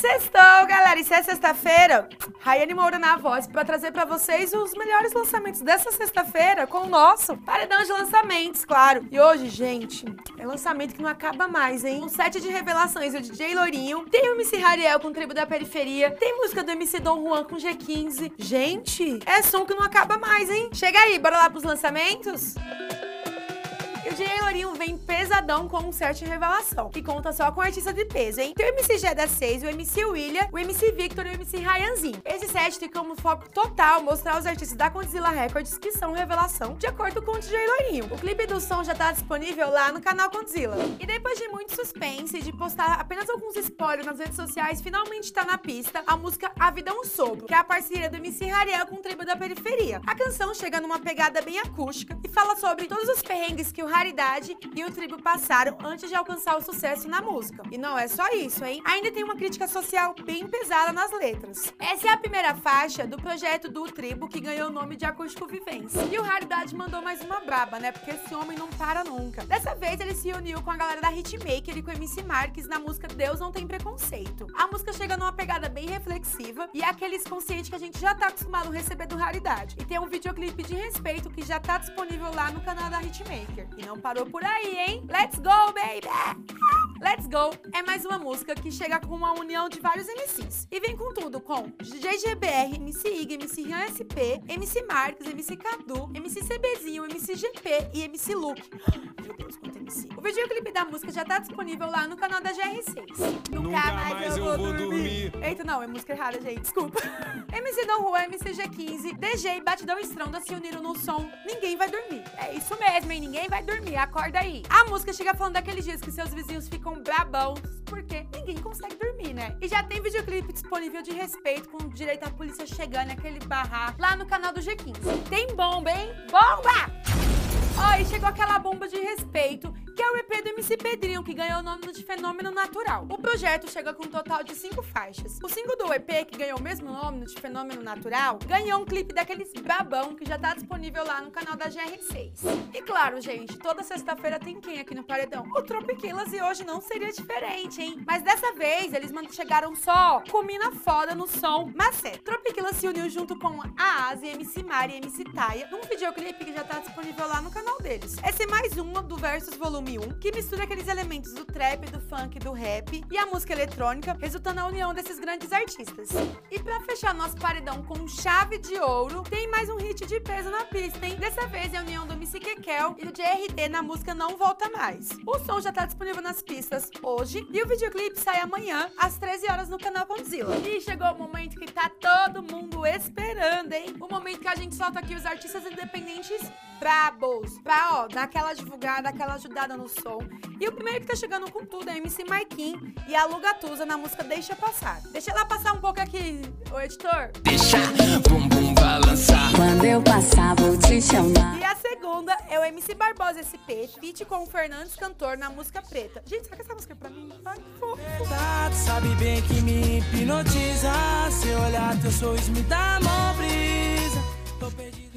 Sextou, galera! E se é sexta-feira, Rayane Moura na voz pra trazer pra vocês os melhores lançamentos dessa sexta-feira com o nosso paredão de lançamentos, claro. E hoje, gente, é lançamento que não acaba mais, hein? Um set de revelações do DJ Lourinho, tem o MC Rariel com Tribo da Periferia, tem música do MC Dom Juan com G15. Gente, é som que não acaba mais, hein? Chega aí, bora lá pros lançamentos? o DJ Lourinho vem pesadão com um set revelação, que conta só com artista de peso, hein? Tem o MC Geda 6, o MC William, o MC Victor e o MC Ryanzinho. Esse set tem como foco total mostrar os artistas da Condzilla Records que são revelação, de acordo com o DJ Lourinho. O clipe do som já tá disponível lá no canal Condzilla. E depois de muito suspense e de postar apenas alguns spoilers nas redes sociais, finalmente tá na pista a música A Vida é um Sopro, que é a parceria do MC Rariel com o Tribo da Periferia. A canção chega numa pegada bem acústica e fala sobre todos os perrengues que o Raridade e o Tribo passaram antes de alcançar o sucesso na música. E não é só isso, hein? Ainda tem uma crítica social bem pesada nas letras. Essa é a primeira faixa do projeto do Tribo que ganhou o nome de Acústico Vivência. E o Raridade mandou mais uma braba, né? Porque esse homem não para nunca. Dessa vez ele se uniu com a galera da Hitmaker e com o MC Marques na música Deus Não Tem Preconceito. A música chega numa pegada bem reflexiva e é aquele consciente que a gente já tá acostumado a receber do Raridade. E tem um videoclipe de respeito que já tá disponível lá no canal da Hitmaker. E não parou por aí, hein? Let's go, baby! Let's Go é mais uma música que chega com uma união de vários MCs. E vem com tudo com DJ GBR, MC Ig, MC Rian SP, MC Marques, MC Cadu, MC CBzinho, MC GP e MC Luke. Meu Deus, quanto MC. O videoclipe da música já tá disponível lá no canal da GR6. Nunca, Nunca mais, mais, eu, vou, vou dormir. dormir. Eita, não, é música errada, gente. Desculpa. MC Don Rua, MC G15, DJ e Batidão Estronda se uniram no som Ninguém Vai Dormir. É isso mesmo, hein? Ninguém vai dormir. Acorda aí. A música chega falando daqueles dias que seus vizinhos ficam ficam brabão, porque ninguém consegue dormir, né? E já tem videoclipe disponível de respeito, com direito à polícia chegando, aquele barraco, lá no canal do G15. Tem bomba, hein? Bomba! Ó, oh, chegou aquela bomba de respeito MC Pedrinho, que ganhou o nome de Fenômeno Natural. O projeto chega com um total de cinco faixas. O single do EP, que ganhou o mesmo nome de Fenômeno Natural, ganhou um clipe daqueles babão que já tá disponível lá no canal da GR6. E claro, gente, toda sexta-feira tem quem aqui no Paredão? O Tropiquilas e hoje não seria diferente, hein? Mas dessa vez eles chegaram só com mina foda no som Macé. Tropiquilas se uniu junto com a Asi, MC Mari e MC Taia num videoclipe que já tá disponível lá no canal deles. Esse é mais uma do Versus Volume 2001, que mistura aqueles elementos do trap, do funk, do rap e a música eletrônica, resultando na união desses grandes artistas. E para fechar nosso paredão com chave de ouro, tem mais um hit de peso na pista, hein? Dessa vez é a união do MC Kekel e do JRD na música Não Volta Mais. O som já tá disponível nas pistas hoje e o videoclipe sai amanhã às 13 horas no canal Condzilla. E chegou o momento que tá todo mundo esperando, hein? O momento que a gente solta aqui os artistas independentes brabos, pra, ó, dar aquela divulgada, aquela ajudada no som. E o primeiro que tá chegando com tudo é MC Marquinhos e a Lugatusa na música Deixa Passar. Deixa ela passar um pouco aqui, o editor. Deixa bumbum balançar. Quando eu passar, vou te chamar. E a segunda é o MC Barbosa SP, feat com o Fernandes Cantor na música Preta. Gente, será que essa música é pra mim? Ai, fofo. Sabe bem que me hipnotiza. Se olhar teu sorriso me dá mó brisa.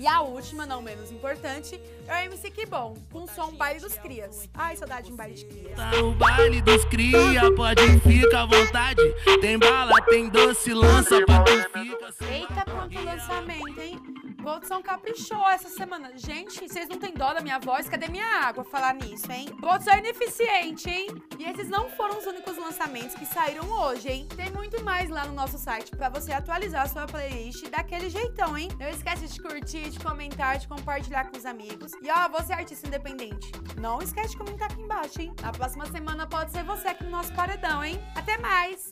E a última, não menos importante, é o MC Que Bom, com o som Baile dos Crias. Ai, saudade de um baile de crias. Tá o baile dos cria, pode ficar à vontade. Tem bala, tem doce, lança pra quem fica. Eita, quanto lançamento, hein? Produção caprichou essa semana. Gente, vocês não têm dó da minha voz? Cadê minha água falar nisso, hein? Produção ineficiente, hein? E esses não foram os únicos lançamentos que saíram hoje, hein? Tem muito mais lá no nosso site pra você atualizar a sua playlist daquele jeitão, hein? Não esquece de curtir, de comentar, de compartilhar com os amigos. E ó, você é artista independente, não esquece de comentar aqui embaixo, hein? Na próxima semana pode ser você aqui no nosso paredão, hein? Até mais!